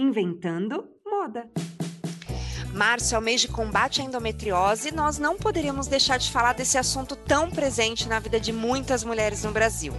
Inventando Moda. Março é o mês de combate à endometriose e nós não poderíamos deixar de falar desse assunto tão presente na vida de muitas mulheres no Brasil.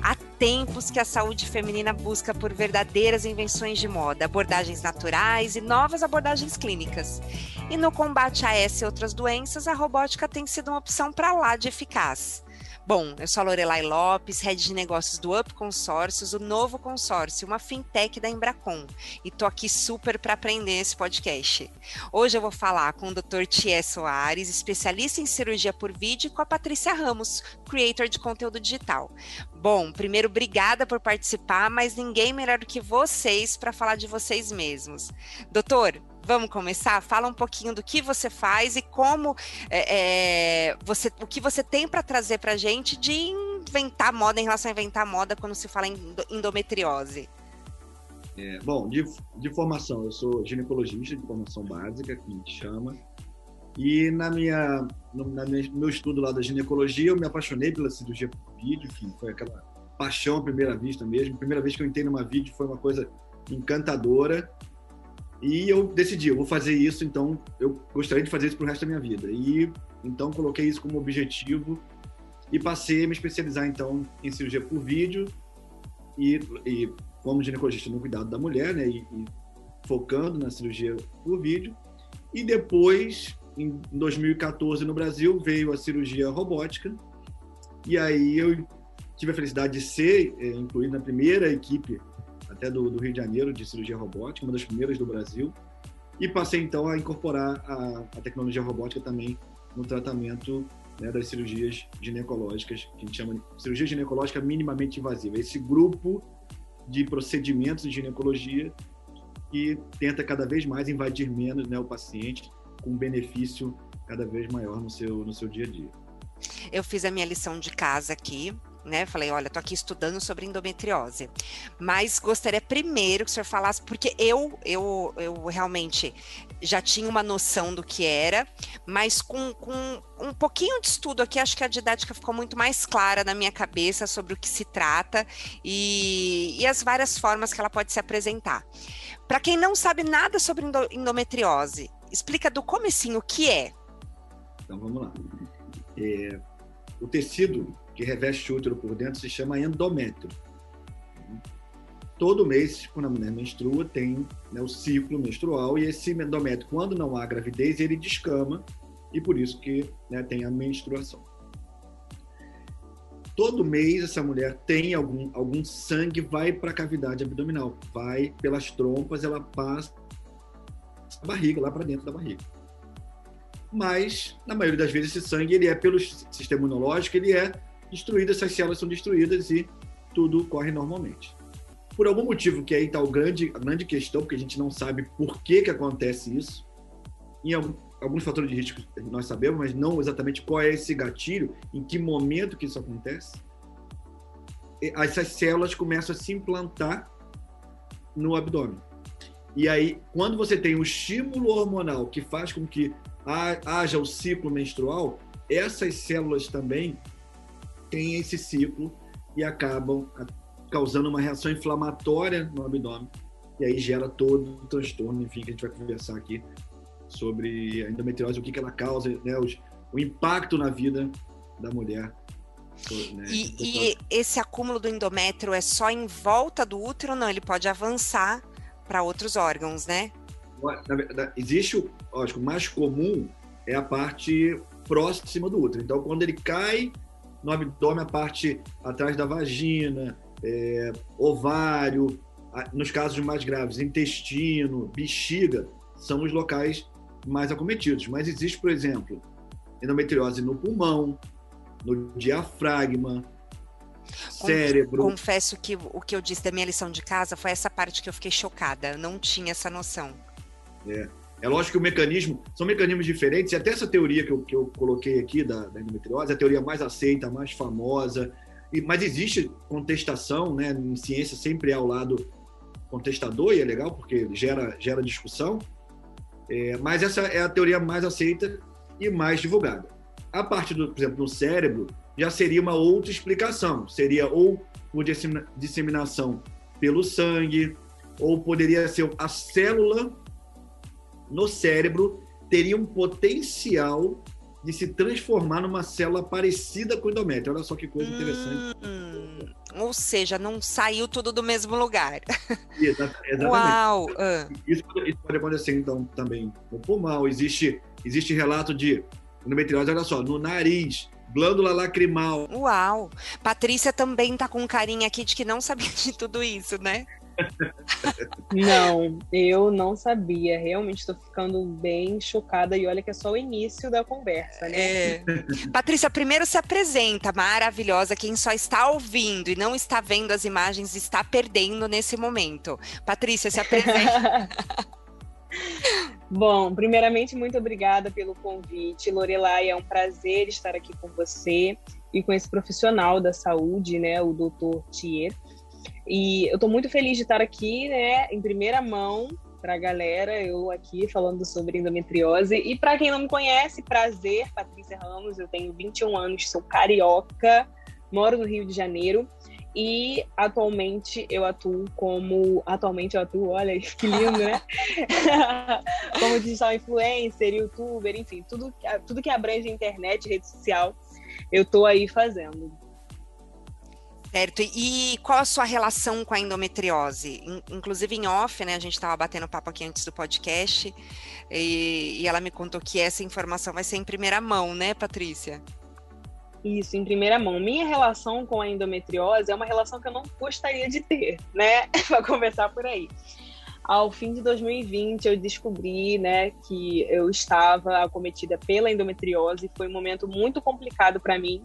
Há tempos que a saúde feminina busca por verdadeiras invenções de moda, abordagens naturais e novas abordagens clínicas. E no combate a essa e outras doenças, a robótica tem sido uma opção para lá de eficaz. Bom, eu sou a Lorelai Lopes, head de negócios do Up Consórcios, o novo consórcio, uma fintech da Embracon. E tô aqui super para aprender esse podcast. Hoje eu vou falar com o Dr. Thier Soares, especialista em cirurgia por vídeo, e com a Patrícia Ramos, creator de conteúdo digital. Bom, primeiro, obrigada por participar, mas ninguém melhor do que vocês para falar de vocês mesmos. Doutor, Vamos começar? Fala um pouquinho do que você faz e como é, é, você, o que você tem para trazer para a gente de inventar moda em relação a inventar moda quando se fala em endometriose. É, bom, de, de formação, eu sou ginecologista de formação básica, que a gente chama. E na minha, no na minha, meu estudo lá da ginecologia, eu me apaixonei pela cirurgia por vídeo, enfim, foi aquela paixão à primeira vista mesmo. A primeira vez que eu entrei numa vídeo foi uma coisa encantadora. E eu decidi, eu vou fazer isso, então eu gostaria de fazer isso pro resto da minha vida. E então coloquei isso como objetivo e passei a me especializar então em cirurgia por vídeo e, e como ginecologista no cuidado da mulher, né, e, e focando na cirurgia por vídeo. E depois, em 2014 no Brasil, veio a cirurgia robótica. E aí eu tive a felicidade de ser é, incluído na primeira equipe até do, do, Rio de Janeiro, de cirurgia robótica, uma das primeiras do Brasil. E passei então a incorporar a, a tecnologia robótica também no tratamento né, das cirurgias ginecológicas, que a gente chama de cirurgia ginecológica minimamente invasiva. Esse grupo de procedimentos de ginecologia que tenta cada vez mais invadir menos né, o paciente, com benefício cada vez maior no seu, no seu dia a dia. Eu fiz a minha lição de casa aqui, né? Falei, olha, tô aqui estudando sobre endometriose. Mas gostaria primeiro que o senhor falasse, porque eu, eu, eu realmente já tinha uma noção do que era, mas com, com um pouquinho de estudo aqui, acho que a didática ficou muito mais clara na minha cabeça sobre o que se trata e, e as várias formas que ela pode se apresentar. Para quem não sabe nada sobre endometriose, explica do comecinho o que é. Então vamos lá. É, o tecido que reveste o útero por dentro se chama endométrio. Todo mês, quando a mulher menstrua, tem né, o ciclo menstrual e esse endométrio, quando não há gravidez, ele descama e por isso que né, tem a menstruação. Todo mês essa mulher tem algum, algum sangue, vai para a cavidade abdominal, vai pelas trompas, ela passa a barriga, lá para dentro da barriga mas na maioria das vezes esse sangue ele é pelo sistema imunológico, ele é destruído, essas células são destruídas e tudo corre normalmente. Por algum motivo que aí está grande, a grande questão, porque a gente não sabe por que, que acontece isso, em alguns fatores de risco nós sabemos, mas não exatamente qual é esse gatilho, em que momento que isso acontece, essas células começam a se implantar no abdômen. E aí, quando você tem um estímulo hormonal que faz com que haja o ciclo menstrual, essas células também têm esse ciclo e acabam causando uma reação inflamatória no abdômen. E aí gera todo o transtorno, enfim, que a gente vai conversar aqui sobre a endometriose, o que, que ela causa, né, os, o impacto na vida da mulher. Né, e, e esse acúmulo do endométrio é só em volta do útero? Não, ele pode avançar para outros órgãos, né? existe, o, lógico, o mais comum é a parte próxima do útero. Então, quando ele cai no abdômen, a parte atrás da vagina, é, ovário, nos casos mais graves, intestino, bexiga, são os locais mais acometidos. Mas existe, por exemplo, endometriose no pulmão, no diafragma, cérebro. Confesso que o que eu disse da minha lição de casa foi essa parte que eu fiquei chocada. Eu não tinha essa noção. É, é lógico que o mecanismo, são mecanismos diferentes, e até essa teoria que eu, que eu coloquei aqui da, da endometriose, a teoria mais aceita, mais famosa, e, mas existe contestação, né? Em ciência sempre é ao lado contestador, e é legal porque gera, gera discussão, é, mas essa é a teoria mais aceita e mais divulgada. A parte, do, por exemplo, do cérebro, já seria uma outra explicação. Seria ou por disseminação pelo sangue, ou poderia ser a célula no cérebro teria um potencial de se transformar numa célula parecida com o endométrio. Olha só que coisa interessante. Hum, ou seja, não saiu tudo do mesmo lugar. exatamente. Uau! Isso, isso, pode acontecer, então, também no pulmão. Existe, existe relato de endometriose, olha só, no nariz, glândula lacrimal. Uau! Patrícia também tá com carinho aqui de que não sabia de tudo isso, né? Não, eu não sabia. Realmente estou ficando bem chocada e olha que é só o início da conversa, né? É. Patrícia, primeiro se apresenta, maravilhosa. Quem só está ouvindo e não está vendo as imagens está perdendo nesse momento. Patrícia, se apresenta. Bom, primeiramente, muito obrigada pelo convite. Lorelai, é um prazer estar aqui com você e com esse profissional da saúde, né, o doutor Thier. E eu estou muito feliz de estar aqui, né, em primeira mão para a galera, eu aqui falando sobre endometriose. E para quem não me conhece, prazer, Patrícia Ramos, eu tenho 21 anos, sou carioca, moro no Rio de Janeiro e atualmente eu atuo como. Atualmente eu atuo, olha que lindo, né? como digital influencer, youtuber, enfim, tudo, tudo que abrange internet, rede social, eu tô aí fazendo. Certo. E qual a sua relação com a endometriose? Inclusive em off, né? A gente estava batendo papo aqui antes do podcast e, e ela me contou que essa informação vai ser em primeira mão, né, Patrícia? Isso, em primeira mão. Minha relação com a endometriose é uma relação que eu não gostaria de ter, né? Para começar por aí. Ao fim de 2020, eu descobri, né, que eu estava acometida pela endometriose. Foi um momento muito complicado para mim,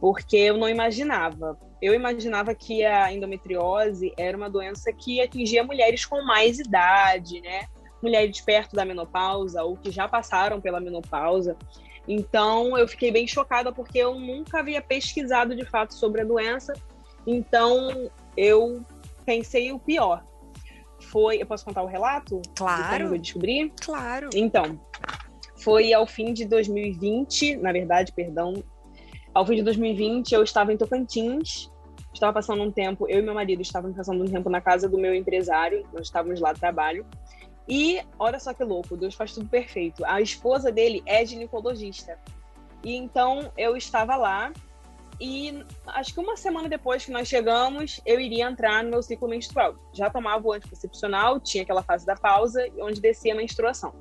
porque eu não imaginava. Eu imaginava que a endometriose era uma doença que atingia mulheres com mais idade, né? Mulheres perto da menopausa ou que já passaram pela menopausa. Então, eu fiquei bem chocada porque eu nunca havia pesquisado de fato sobre a doença. Então, eu pensei o pior. Foi, eu posso contar o relato? Claro. De eu descobri? Claro. Então, foi ao fim de 2020, na verdade, perdão, ao fim de 2020, eu estava em Tocantins, estava passando um tempo, eu e meu marido estávamos passando um tempo na casa do meu empresário, nós estávamos lá de trabalho. E olha só que louco, Deus faz tudo perfeito. A esposa dele é ginecologista. E então eu estava lá e acho que uma semana depois que nós chegamos, eu iria entrar no meu ciclo menstrual. Já tomava o anticoncepcional, tinha aquela fase da pausa, onde descia a menstruação.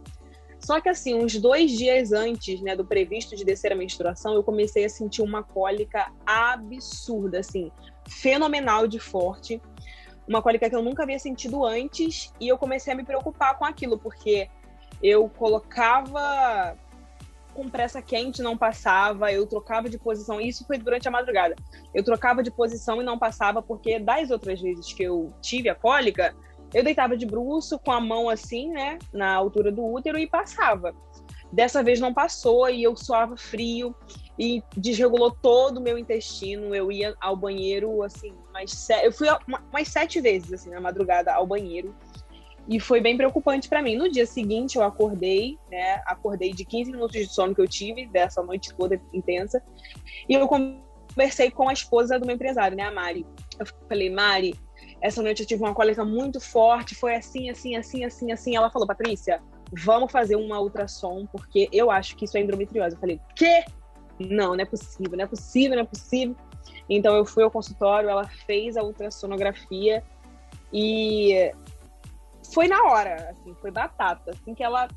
Só que assim, uns dois dias antes, né, do previsto de descer a menstruação, eu comecei a sentir uma cólica absurda, assim, fenomenal de forte. Uma cólica que eu nunca havia sentido antes e eu comecei a me preocupar com aquilo, porque eu colocava compressa quente não passava, eu trocava de posição. Isso foi durante a madrugada. Eu trocava de posição e não passava porque das outras vezes que eu tive a cólica, eu deitava de bruço com a mão assim, né, na altura do útero e passava. Dessa vez não passou e eu suava frio e desregulou todo o meu intestino. Eu ia ao banheiro, assim, mais eu fui mais sete vezes, assim, na madrugada ao banheiro. E foi bem preocupante para mim. No dia seguinte, eu acordei, né? Acordei de 15 minutos de sono que eu tive, dessa noite toda intensa. E eu conversei com a esposa do meu empresário, né, a Mari. Eu falei, Mari, essa noite eu tive uma cólica muito forte, foi assim, assim, assim, assim, assim. Ela falou, Patrícia, vamos fazer uma ultrassom, porque eu acho que isso é endometriose. Eu falei, quê? Não, não é possível, não é possível, não é possível. Então eu fui ao consultório, ela fez a ultrassonografia e foi na hora, assim, foi batata. Assim que ela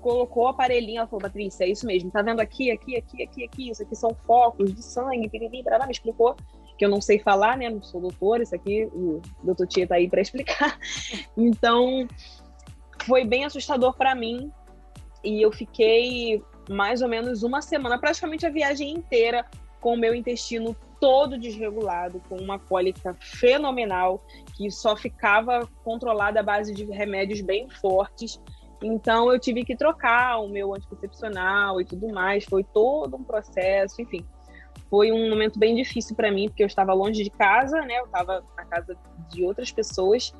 colocou o aparelhinho, ela falou, Patrícia, é isso mesmo, tá vendo aqui, aqui, aqui, aqui, aqui, isso aqui são focos de sangue, piriri, me explicou que eu não sei falar, né? Não sou doutora, isso aqui o doutor Tia tá aí para explicar. Então, foi bem assustador para mim e eu fiquei mais ou menos uma semana, praticamente a viagem inteira, com o meu intestino todo desregulado, com uma cólica fenomenal, que só ficava controlada à base de remédios bem fortes. Então eu tive que trocar o meu anticoncepcional e tudo mais, foi todo um processo, enfim foi um momento bem difícil para mim, porque eu estava longe de casa, né? Eu estava na casa de outras pessoas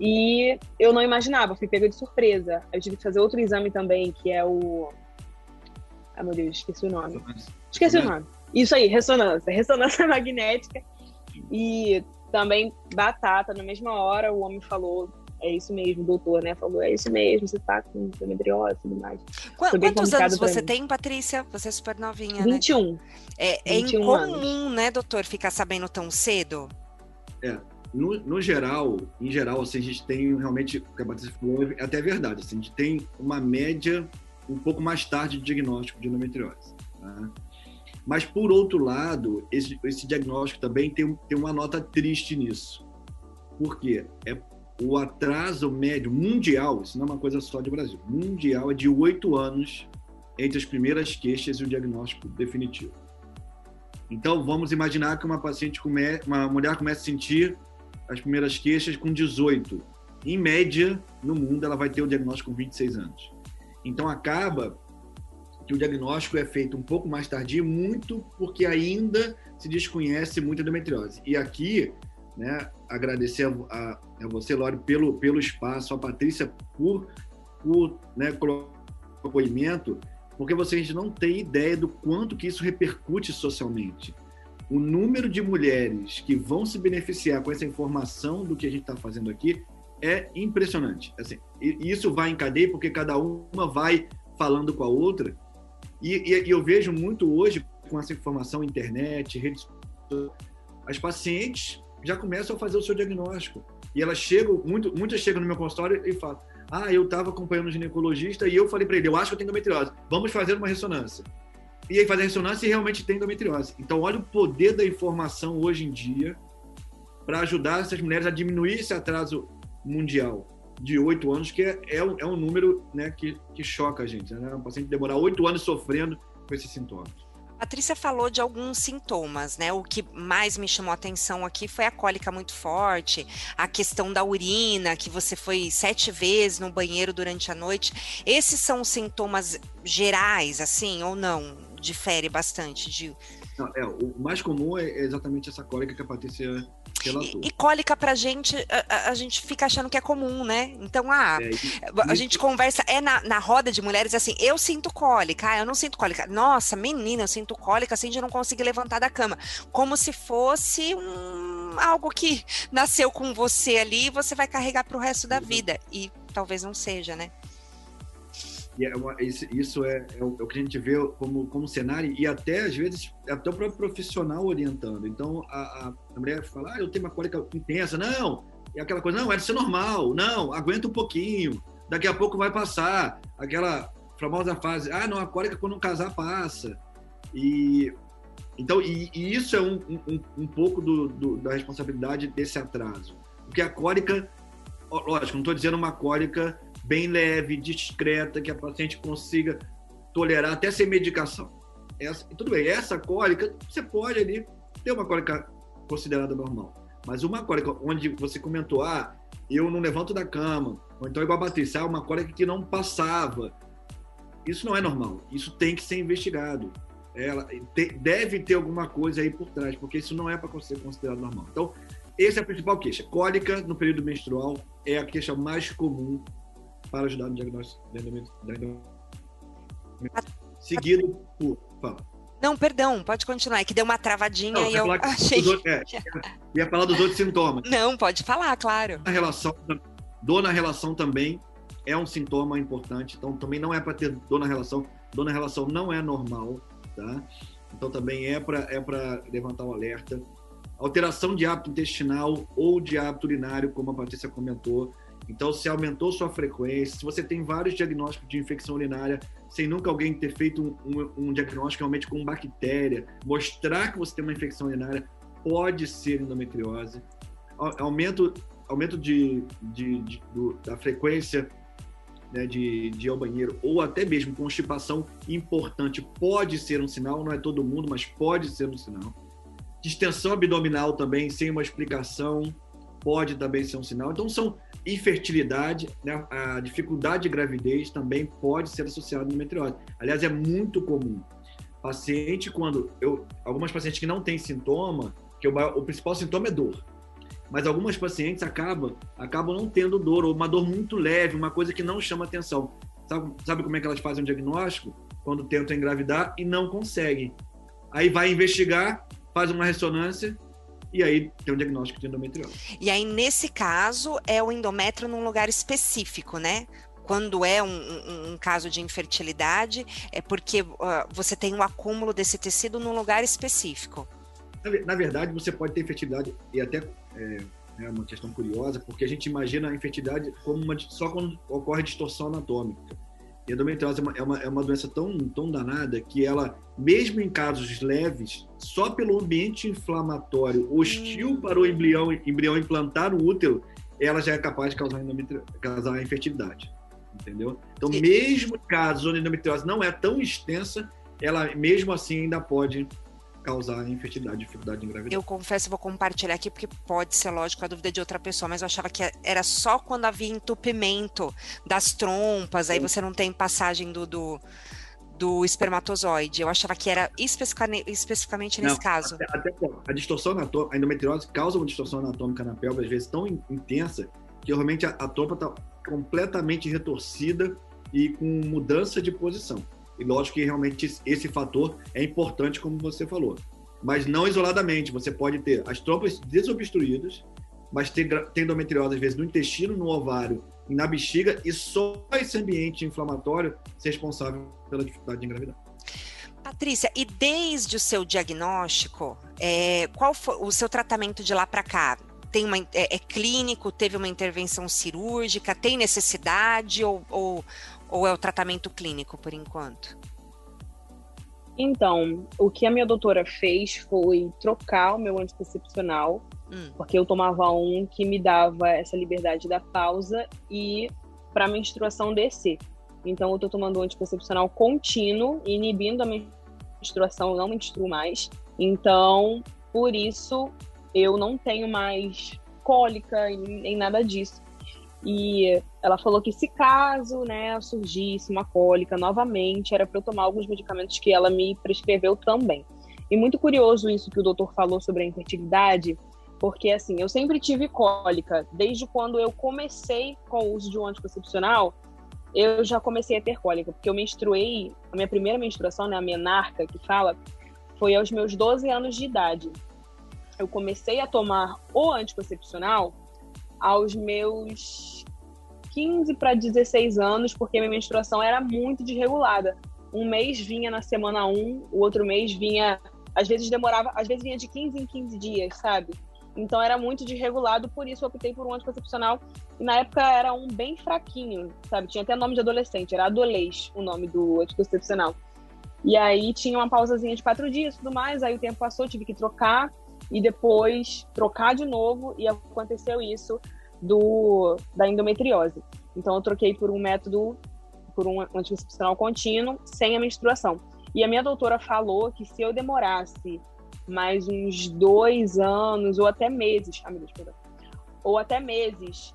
e eu não imaginava, fui pega de surpresa. Eu tive que fazer outro exame também, que é o. Ah, meu Deus, esqueci o nome. Esqueci o nome. Isso aí, ressonância. Ressonância magnética. E também batata, na mesma hora o homem falou é isso mesmo, doutor, né? Falou, é isso mesmo, você tá com endometriose e tudo mais. Qu quantos anos você mim. tem, Patrícia? Você é super novinha, 21. né? É, 21 é incomum, anos. né, doutor, ficar sabendo tão cedo? É, no, no, geral, em geral, assim, a gente tem realmente, o que a Patrícia falou, é até verdade, assim, a gente tem uma média um pouco mais tarde de diagnóstico de endometriose. Tá? Mas, por outro lado, esse, esse diagnóstico também tem, tem uma nota triste nisso. Por quê? É o atraso médio mundial, isso não é uma coisa só de Brasil, mundial é de oito anos entre as primeiras queixas e o diagnóstico definitivo. Então, vamos imaginar que uma paciente, come, uma mulher começa a sentir as primeiras queixas com 18. Em média, no mundo, ela vai ter o diagnóstico com 26 anos. Então, acaba que o diagnóstico é feito um pouco mais tardio, muito porque ainda se desconhece muito a endometriose. E aqui, né, agradecer a, a, a você, Lore, pelo, pelo espaço, a Patrícia por, por né, apoimento, porque vocês não têm ideia do quanto que isso repercute socialmente. O número de mulheres que vão se beneficiar com essa informação do que a gente está fazendo aqui é impressionante. Assim, isso vai em cadeia porque cada uma vai falando com a outra e, e, e eu vejo muito hoje, com essa informação, internet, redes as pacientes já começam a fazer o seu diagnóstico. E elas chegam, muito, muitas chegam no meu consultório e falam: Ah, eu estava acompanhando o ginecologista e eu falei para ele: Eu acho que eu tenho endometriose, vamos fazer uma ressonância. E aí faz a ressonância e realmente tem endometriose. Então, olha o poder da informação hoje em dia para ajudar essas mulheres a diminuir esse atraso mundial de oito anos, que é, é, um, é um número né, que, que choca a gente. Né? Um paciente demorar oito anos sofrendo com esses sintomas. Patrícia falou de alguns sintomas, né? O que mais me chamou a atenção aqui foi a cólica muito forte, a questão da urina, que você foi sete vezes no banheiro durante a noite. Esses são os sintomas gerais, assim, ou não? Difere bastante de. Não, é, o mais comum é exatamente essa cólica que a Patrícia e, e, cólica pra gente, a, a, gente fica achando que é comum, né? Então, ah, é, a gente conversa, é na, na roda de mulheres assim, eu sinto cólica, ah, eu não sinto cólica. Nossa, menina, eu sinto cólica assim de não conseguir levantar da cama. Como se fosse um, algo que nasceu com você ali e você vai carregar pro resto da vida. E talvez não seja, né? É uma, isso, isso é, é, o, é, o, que a gente vê como, como cenário e até, às vezes, até o próprio profissional orientando. Então, a, a mulher fala, ah, eu tenho uma cólica intensa. Não! E aquela coisa, não, é ser normal. Não, aguenta um pouquinho. Daqui a pouco vai passar. Aquela famosa fase, ah, não, a cólica quando um casar passa. E então, e, e isso é um, um, um pouco do, do, da responsabilidade desse atraso. Porque a cólica, lógico, não estou dizendo uma cólica bem leve, discreta, que a paciente consiga tolerar até sem medicação. Essa, tudo bem, essa cólica, você pode ali ter uma cólica considerada normal. Mas uma cólica onde você comentou, ah, eu não levanto da cama, ou então igual a Patrícia, ah, uma cólica que não passava. Isso não é normal. Isso tem que ser investigado. Ela te, deve ter alguma coisa aí por trás, porque isso não é para ser considerado normal. Então, essa é a principal queixa. Cólica no período menstrual é a queixa mais comum para ajudar no diagnóstico da endometriose. Seguido por. Fala. Não, perdão, pode continuar. É que deu uma travadinha Não, e eu achei. Outros, é, ia falar dos outros sintomas. Não, pode falar, claro. A relação, dor na relação também é um sintoma importante. Então, também não é para ter dor na relação. Dor na relação não é normal, tá? Então, também é para é levantar o alerta. Alteração de hábito intestinal ou de hábito urinário, como a Patrícia comentou, então, se aumentou sua frequência, se você tem vários diagnósticos de infecção urinária, sem nunca alguém ter feito um, um, um diagnóstico realmente com bactéria, mostrar que você tem uma infecção urinária, pode ser endometriose. Aumento, aumento de, de, de do, da frequência né, de, de ir ao banheiro, ou até mesmo constipação importante, pode ser um sinal, não é todo mundo, mas pode ser um sinal. Distensão abdominal também, sem uma explicação, pode também ser um sinal. Então, são infertilidade, né, a dificuldade de gravidez também pode ser associada à endometriose. Aliás, é muito comum. Paciente, quando eu, algumas pacientes que não têm sintoma, que o, o principal sintoma é dor, mas algumas pacientes acabam, acabam não tendo dor, ou uma dor muito leve, uma coisa que não chama atenção. Sabe, sabe como é que elas fazem o diagnóstico? Quando tentam engravidar e não conseguem. Aí vai investigar, faz uma ressonância, e aí tem um diagnóstico de endometriose. E aí, nesse caso, é o endométrio num lugar específico, né? Quando é um, um, um caso de infertilidade, é porque uh, você tem um acúmulo desse tecido num lugar específico. Na, verdade, você pode ter infertilidade, e até é, é uma questão curiosa, porque a gente imagina a infertilidade como uma, só quando ocorre distorção anatômica. E endometriose é uma, é uma, é uma doença tão, tão danada que ela, mesmo em casos leves, só pelo ambiente inflamatório hostil hum. para o embrião, embrião implantar no útero, ela já é capaz de causar, causar infertilidade. Entendeu? Então, mesmo em casos onde a endometriose não é tão extensa, ela mesmo assim ainda pode causar infertilidade, dificuldade de engravidar. Eu confesso, vou compartilhar aqui porque pode ser lógico a dúvida de outra pessoa, mas eu achava que era só quando havia entupimento das trompas, aí você não tem passagem do, do, do espermatozoide. Eu achava que era especificamente, especificamente nesse não, caso. Até, até, a distorção anatômica, a endometriose causa uma distorção anatômica na pelve, às vezes tão intensa, que realmente a, a trompa está completamente retorcida e com mudança de posição. E lógico que realmente esse fator é importante, como você falou. Mas não isoladamente. Você pode ter as trompas desobstruídas, mas ter, ter endometriose, às vezes, no intestino, no ovário e na bexiga, e só esse ambiente inflamatório ser responsável pela dificuldade de engravidar. Patrícia, e desde o seu diagnóstico, é, qual foi o seu tratamento de lá para cá? Tem uma, é, é, clínico? Teve uma intervenção cirúrgica? Tem necessidade? Ou, ou, ou é o tratamento clínico por enquanto? Então, o que a minha doutora fez foi trocar o meu anticoncepcional, hum. porque eu tomava um que me dava essa liberdade da pausa e para a menstruação descer. Então, eu estou tomando um anticoncepcional contínuo, inibindo a menstruação, eu não menstruo mais. Então, por isso, eu não tenho mais cólica nem nada disso. E ela falou que se caso, né, surgisse uma cólica novamente, era para eu tomar alguns medicamentos que ela me prescreveu também. E muito curioso isso que o doutor falou sobre a infertilidade, porque assim, eu sempre tive cólica, desde quando eu comecei com o uso de um anticoncepcional, eu já comecei a ter cólica, porque eu menstruei, a minha primeira menstruação, né, a menarca que fala, foi aos meus 12 anos de idade. Eu comecei a tomar o anticoncepcional aos meus 15 para 16 anos, porque minha menstruação era muito desregulada. Um mês vinha na semana 1, o outro mês vinha, às vezes demorava, às vezes vinha de 15 em 15 dias, sabe? Então era muito desregulado, por isso eu optei por um anticoncepcional. E na época era um bem fraquinho, sabe? Tinha até nome de adolescente, era Adolês o nome do anticoncepcional. E aí tinha uma pausazinha de quatro dias e tudo mais, aí o tempo passou, tive que trocar e depois trocar de novo e aconteceu isso do da endometriose. Então eu troquei por um método por um anticoncepcional contínuo sem a menstruação. E a minha doutora falou que se eu demorasse mais uns dois anos ou até meses, ah, Deus, ou até meses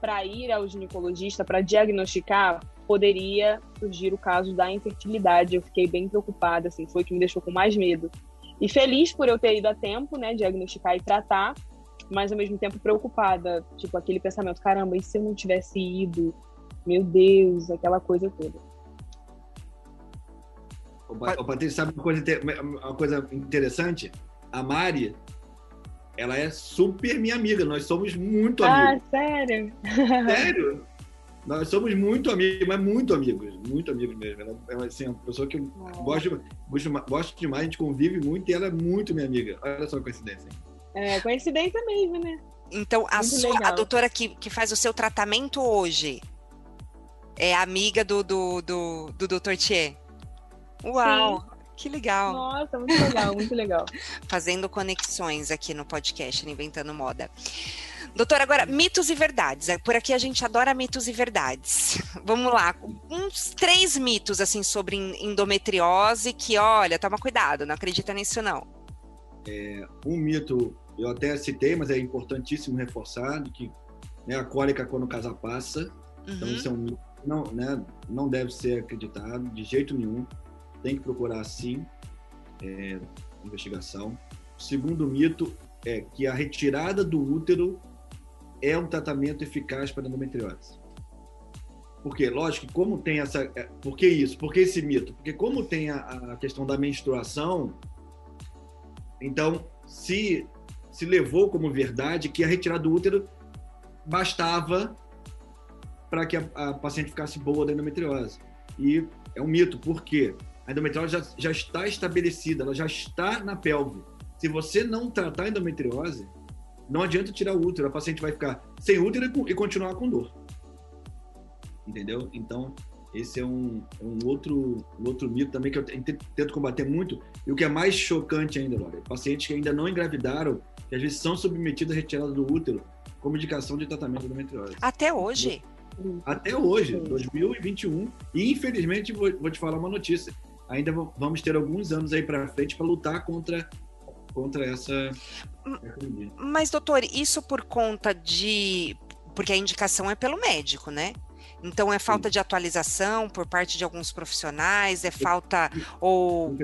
para ir ao ginecologista para diagnosticar, poderia surgir o caso da infertilidade. Eu fiquei bem preocupada, assim, foi o que me deixou com mais medo. E feliz por eu ter ido a tempo, né, diagnosticar e tratar, mas ao mesmo tempo preocupada, tipo aquele pensamento, caramba, e se eu não tivesse ido? Meu Deus, aquela coisa toda. Ô, Patrícia, sabe uma coisa, uma coisa interessante? A Mari, ela é super minha amiga, nós somos muito amigos. Ah, sério? Sério? Nós somos muito amigos, mas muito amigos, muito amigos mesmo. Ela é assim, uma pessoa que eu gosto, gosto, gosto demais, a gente convive muito e ela é muito minha amiga. Olha só a coincidência. É, coincidência mesmo, né? Então, a, sua, a doutora que, que faz o seu tratamento hoje é amiga do, do, do, do Dr. Thier? Uau! Sim. Que legal. Nossa, muito legal, muito legal. Fazendo conexões aqui no podcast Inventando Moda. Doutor, agora, mitos e verdades. É, por aqui a gente adora mitos e verdades. Vamos lá, uns três mitos, assim, sobre endometriose que, olha, toma cuidado, não acredita nisso não. É, um mito, eu até citei, mas é importantíssimo reforçar, que né, a cólica quando o casal passa, uhum. então isso é um mito, não, né, não deve ser acreditado de jeito nenhum, tem que procurar sim é, investigação. O segundo mito é que a retirada do útero é um tratamento eficaz para endometriose. Por quê? Lógico como tem essa... É, por que isso? Por que esse mito? Porque como tem a, a questão da menstruação, então, se, se levou como verdade que a retirada do útero bastava para que a, a, paciente ficasse boa da endometriose. E é um mito, por quê? A endometriose já, já está estabelecida, ela já está na pelve. Se você não tratar a endometriose, não adianta tirar o útero, a paciente vai ficar sem útero e continuar com dor. Entendeu? Então, esse é um, um outro, um outro mito também que eu tento combater muito. E o que é mais chocante ainda, Laura, pacientes que ainda não engravidaram, que às vezes são submetidos à retirada do útero como indicação de tratamento de endometriose. Até hoje? Até hoje, 2021. E infelizmente, vou, vou te falar uma notícia. Ainda vamos ter alguns anos aí para frente para lutar contra contra essa. Mas, doutor, isso por conta de. Porque a indicação é pelo médico, né? Então é falta Sim. de atualização por parte de alguns profissionais, é falta ou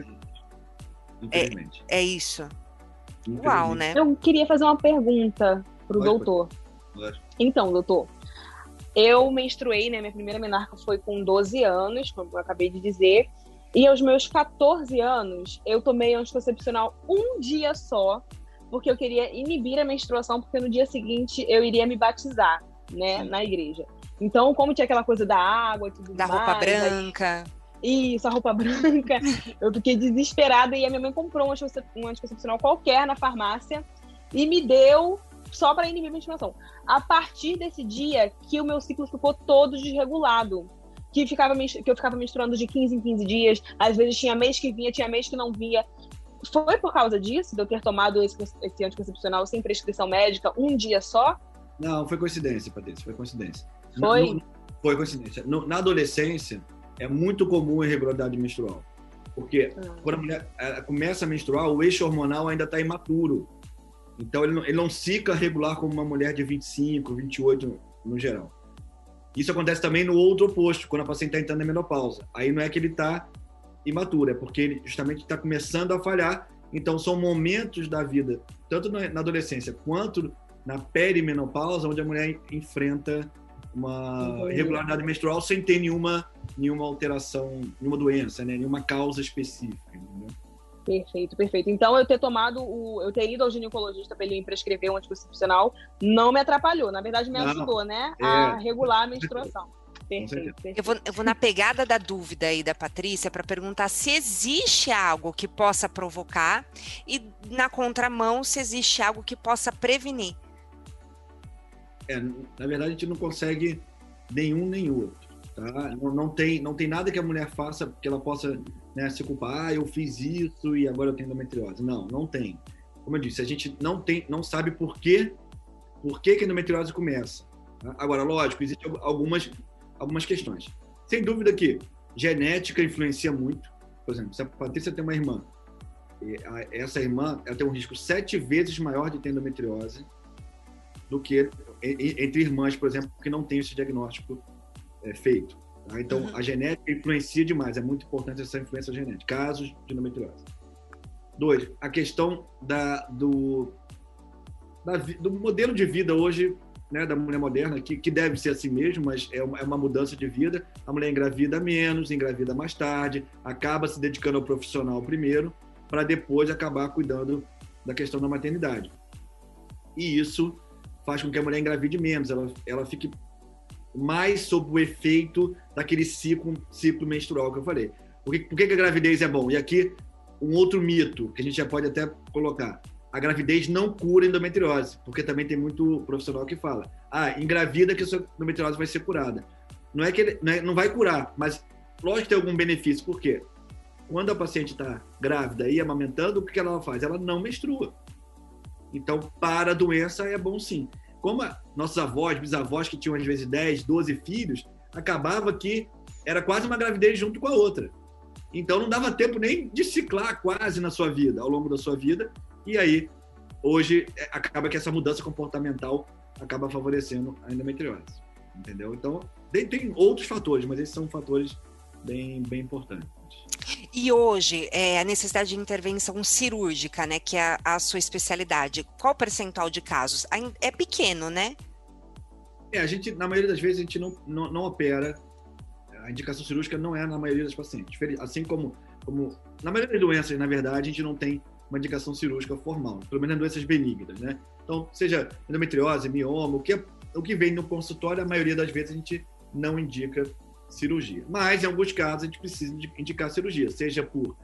é, é isso. Uau, né? Eu queria fazer uma pergunta para o doutor. Pode. Então, doutor, eu menstruei, né? Minha primeira menarca foi com 12 anos, como eu acabei de dizer. E aos meus 14 anos, eu tomei anticoncepcional um dia só, porque eu queria inibir a menstruação, porque no dia seguinte eu iria me batizar, né, na igreja. Então, como tinha aquela coisa da água e tudo da mais... Da roupa branca. Aí, isso, a roupa branca. eu fiquei desesperada e a minha mãe comprou um anticoncepcional qualquer na farmácia e me deu só para inibir a menstruação. A partir desse dia que o meu ciclo ficou todo desregulado. Que, ficava, que eu ficava menstruando de 15 em 15 dias, às vezes tinha mês que vinha, tinha mês que não vinha. Foi por causa disso, de eu ter tomado esse, esse anticoncepcional sem prescrição médica um dia só? Não, foi coincidência, Patrícia, foi coincidência. Foi? No, foi coincidência. No, na adolescência, é muito comum a irregularidade menstrual. Porque ah. quando a mulher começa a menstruar, o eixo hormonal ainda está imaturo. Então, ele não, ele não fica regular como uma mulher de 25, 28 no geral. Isso acontece também no outro oposto, quando a paciente está entrando na menopausa. Aí não é que ele está imaturo, é porque ele justamente está começando a falhar. Então, são momentos da vida, tanto na adolescência quanto na perimenopausa, onde a mulher enfrenta uma irregularidade menstrual sem ter nenhuma, nenhuma alteração, nenhuma doença, né? nenhuma causa específica. Entendeu? Perfeito, perfeito. Então, eu ter tomado o. Eu ter ido ao ginecologista para ele me prescrever um anticoncepcional não me atrapalhou. Na verdade, me não, ajudou, né? É, a regular a menstruação. Perfeito, perfeito. Eu, vou, eu vou na pegada da dúvida aí da Patrícia para perguntar se existe algo que possa provocar e, na contramão, se existe algo que possa prevenir. É, na verdade, a gente não consegue nenhum nem outro. Tá? Não, não, tem, não tem nada que a mulher faça que ela possa né, se culpar, ah, eu fiz isso e agora eu tenho endometriose. Não, não tem. Como eu disse, a gente não, tem, não sabe por quê, por que, que a endometriose começa. Tá? Agora, lógico, existem algumas, algumas questões. Sem dúvida que genética influencia muito. Por exemplo, se a Patrícia tem uma irmã, essa irmã ela tem um risco sete vezes maior de ter endometriose do que entre irmãs, por exemplo, que não têm esse diagnóstico é, feito. Tá? Então, uhum. a genética influencia demais, é muito importante essa influência genética. Casos de endometriose. Dois, a questão da, do, da, do modelo de vida hoje né, da mulher moderna, que, que deve ser assim mesmo, mas é uma, é uma mudança de vida. A mulher engravida menos, engravida mais tarde, acaba se dedicando ao profissional primeiro, para depois acabar cuidando da questão da maternidade. E isso faz com que a mulher engravide menos, ela, ela fique mais sob o efeito daquele ciclo, ciclo menstrual que eu falei. Por que, por que a gravidez é bom? E aqui, um outro mito que a gente já pode até colocar. A gravidez não cura endometriose, porque também tem muito profissional que fala: ah, engravida que a sua endometriose vai ser curada. Não é que ele, não, é, não vai curar, mas lógico que tem algum benefício. Por quê? Quando a paciente está grávida e amamentando, o que ela faz? Ela não menstrua. Então, para a doença é bom sim. Como a, nossos avós, bisavós que tinham às vezes 10, 12 filhos, acabava que era quase uma gravidez junto com a outra. Então não dava tempo nem de ciclar quase na sua vida, ao longo da sua vida. E aí, hoje, é, acaba que essa mudança comportamental acaba favorecendo a endometriose. Entendeu? Então, tem, outros fatores, mas esses são fatores bem, bem importantes. E hoje, é, a necessidade de intervenção cirúrgica, né, que é a, a sua especialidade, qual o percentual de casos? É pequeno, né? É, a gente, na maioria das vezes, a gente não, não, não opera. A indicação cirúrgica não é na maioria dos pacientes. Assim como, como na maioria das doenças, na verdade, a gente não tem uma indicação cirúrgica formal, pelo menos doenças benignas, né? Então, seja endometriose, mioma, o que, é, o que vem no consultório, a maioria das vezes a gente não indica cirurgia. Mas, em alguns casos, a gente precisa indicar cirurgia, seja por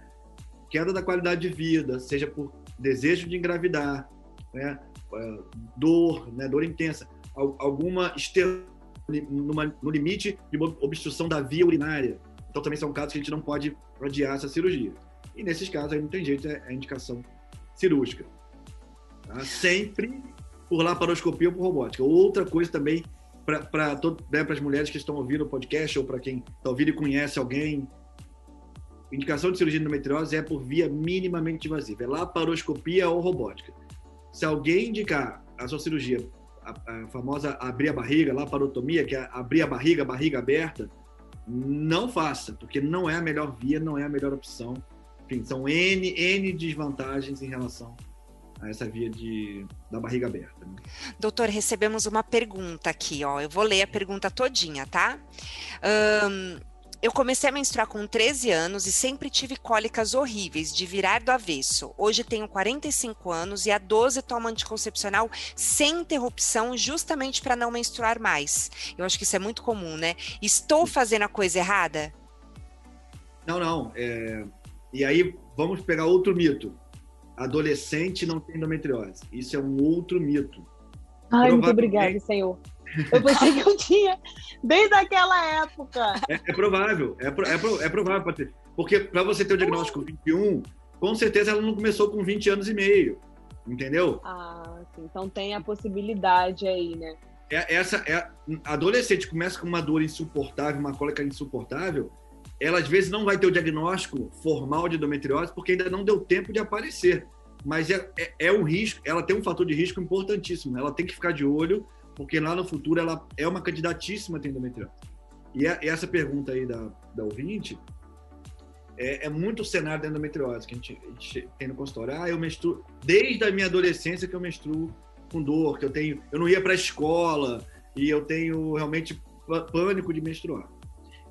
queda da qualidade de vida, seja por desejo de engravidar, né? É, dor, né? dor intensa, alguma ester... Numa, no limite de uma obstrução da via urinária. Então, também são casos que a gente não pode adiar essa cirurgia. E nesses casos, aí não tem jeito, é a indicação cirúrgica. Tá? Sempre por laparoscopia ou por robótica. Outra coisa também para né, as mulheres que estão ouvindo o podcast ou para quem está ouvindo e conhece alguém, indicação de cirurgia de endometriose é por via minimamente invasiva, é laparoscopia ou robótica. Se alguém indicar a sua cirurgia, a, a famosa abrir a barriga, laparotomia, que é abrir a barriga, barriga aberta, não faça, porque não é a melhor via, não é a melhor opção. Enfim, são N, N desvantagens em relação a essa via de, da barriga aberta. Né? Doutor, recebemos uma pergunta aqui, ó. Eu vou ler a pergunta todinha, tá? Um, eu comecei a menstruar com 13 anos e sempre tive cólicas horríveis, de virar do avesso. Hoje tenho 45 anos e há 12 tomo anticoncepcional sem interrupção, justamente para não menstruar mais. Eu acho que isso é muito comum, né? Estou fazendo a coisa errada? Não, não. É... E aí, vamos pegar outro mito adolescente não tem endometriose. Isso é um outro mito. Ai, muito obrigada, Senhor. Eu pensei que eu tinha desde aquela época. É, é provável, é, é, é provável, Patrícia. Porque para você ter o diagnóstico com 21, com certeza ela não começou com 20 anos e meio. Entendeu? Ah, sim. Então tem a possibilidade aí, né? É, essa é adolescente começa com uma dor insuportável, uma cólica insuportável, ela às vezes não vai ter o diagnóstico formal de endometriose porque ainda não deu tempo de aparecer. Mas é, é, é um risco, ela tem um fator de risco importantíssimo. Ela tem que ficar de olho, porque lá no futuro ela é uma candidatíssima a endometriose. E, é, essa pergunta aí da, da ouvinte é, é muito o cenário da endometriose que a gente, a gente, tem no consultório. Ah, eu menstruo desde a minha adolescência que eu menstruo com dor, que eu tenho, eu não ia para a escola e eu tenho realmente pânico de menstruar.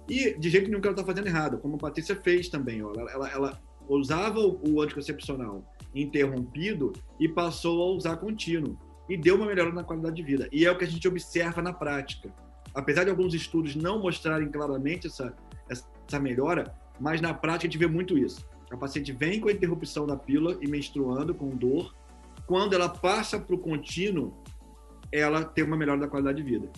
E de jeito nenhum que ela está fazendo errado, como a Patrícia fez também. Ó, ela, ela, usava o anticoncepcional interrompido e passou a usar contínuo. E deu uma melhora na qualidade de vida. E é o que a gente observa na prática. Apesar de alguns estudos não mostrarem claramente essa, essa melhora, mas na prática a gente vê muito isso. A paciente vem com a interrupção da pílula e menstruando com dor. Quando ela passa para o contínuo, ela tem uma melhora da qualidade de vida.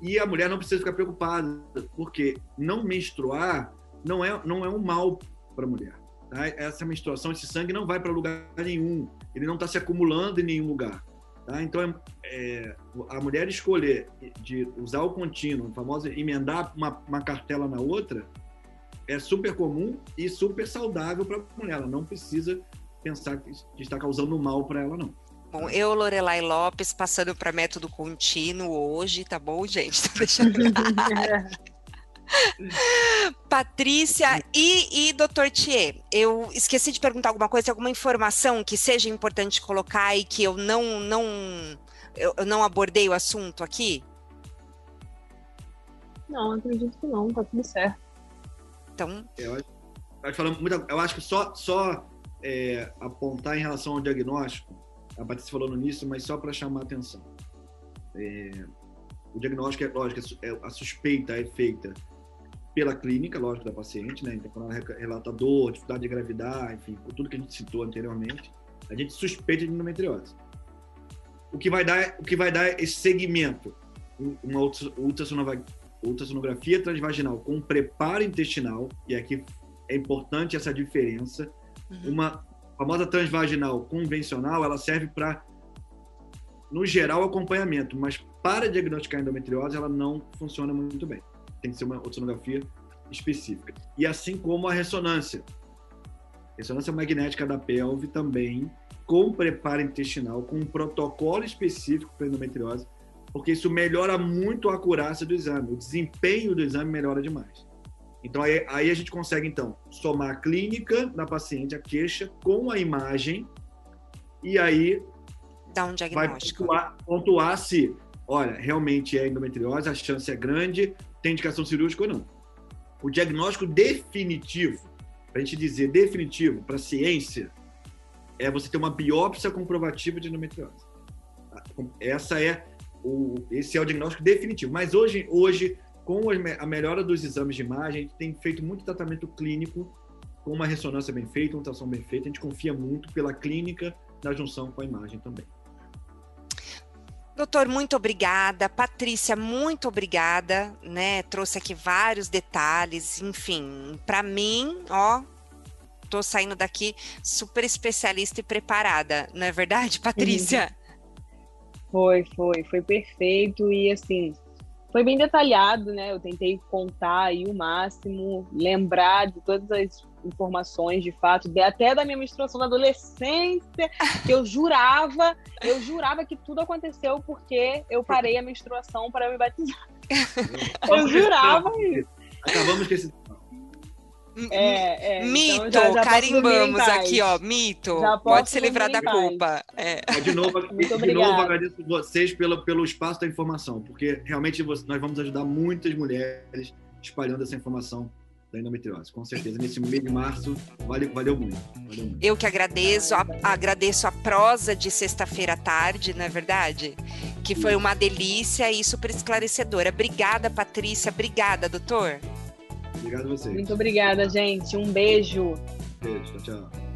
E a mulher não precisa ficar preocupada, porque não menstruar não é, não é um mal para a mulher. Tá? Essa menstruação, esse sangue não vai para lugar nenhum, ele não está se acumulando em nenhum lugar. Tá? Então, é, a mulher escolher de usar o contínuo, a famosa emendar uma, uma cartela na outra, é super comum e super saudável para a mulher. Ela não precisa pensar que está causando mal para ela, não. Bom, eu, Lorelai Lopes, passando para método contínuo hoje, tá bom, gente? Tô deixando Patrícia e, e Dr. Thier, eu esqueci de perguntar alguma coisa, alguma informação que seja importante colocar e que eu não não eu, eu não abordei o assunto aqui? Não, acredito que não, tá tudo certo. Então, eu acho, eu acho que só só é, apontar em relação ao diagnóstico a Patrícia no início, mas só para chamar a atenção. É, o diagnóstico é, lógico, é, a suspeita é feita pela clínica, lógico, da paciente, né? Então, quando ela relata dor, dificuldade de gravidar, enfim, tudo que a gente citou anteriormente, a gente suspeita de endometriose. O que vai dar, o que vai dar esse segmento, uma ultrassonografia transvaginal com preparo intestinal, e aqui é importante essa diferença, uhum. uma famosa transvaginal convencional, ela serve para, no geral, acompanhamento, mas para diagnosticar endometriose, ela não funciona muito bem. Tem que ser uma ultrassonografia específica. E assim como a ressonância. Ressonância magnética da pelve também, com preparo intestinal, com um protocolo específico para endometriose, porque isso melhora muito a acurácia do exame, o desempenho do exame melhora demais. Então, aí, aí, a gente consegue, então, somar a clínica da paciente, a queixa, com a imagem, e aí Dá um diagnóstico. vai pontuar, pontuar se, olha, realmente é endometriose, a chance é grande, tem indicação cirúrgica ou não. O diagnóstico definitivo, para a gente dizer definitivo para a ciência, é você ter uma biópsia comprovativa de endometriose. Essa é o, esse é o diagnóstico definitivo. Mas hoje, hoje com a melhora dos exames de imagem, a gente tem feito muito tratamento clínico com uma ressonância bem feita, uma ultrassom bem feita. A gente confia muito pela clínica na junção com a imagem também. Doutor, muito obrigada. Patrícia, muito obrigada, né? Trouxe aqui vários detalhes, enfim, para mim, ó, tô saindo daqui super especialista e preparada, não é verdade, Patrícia? Foi, foi, foi perfeito e assim, foi bem detalhado, né? Eu tentei contar aí o máximo, lembrar de todas as informações de fato, até da minha menstruação da adolescência, que eu jurava, eu jurava que tudo aconteceu porque eu parei a menstruação para me batizar. Eu jurava isso. Acabamos com esse é, é, mito, então já, já carimbamos aqui, ó. Mito. Pode se livrar da culpa. É. De novo, de novo, agradeço vocês pelo, pelo espaço da informação, porque realmente nós vamos ajudar muitas mulheres espalhando essa informação da endometriose. Com certeza, nesse mês de março, valeu, valeu, muito, valeu muito. Eu que agradeço, a, agradeço a prosa de sexta-feira à tarde, não é verdade? Que foi uma delícia e super esclarecedora. Obrigada, Patrícia. Obrigada, doutor. Obrigado a vocês. Muito obrigada, gente. Um beijo. Beijo, tchau, tchau.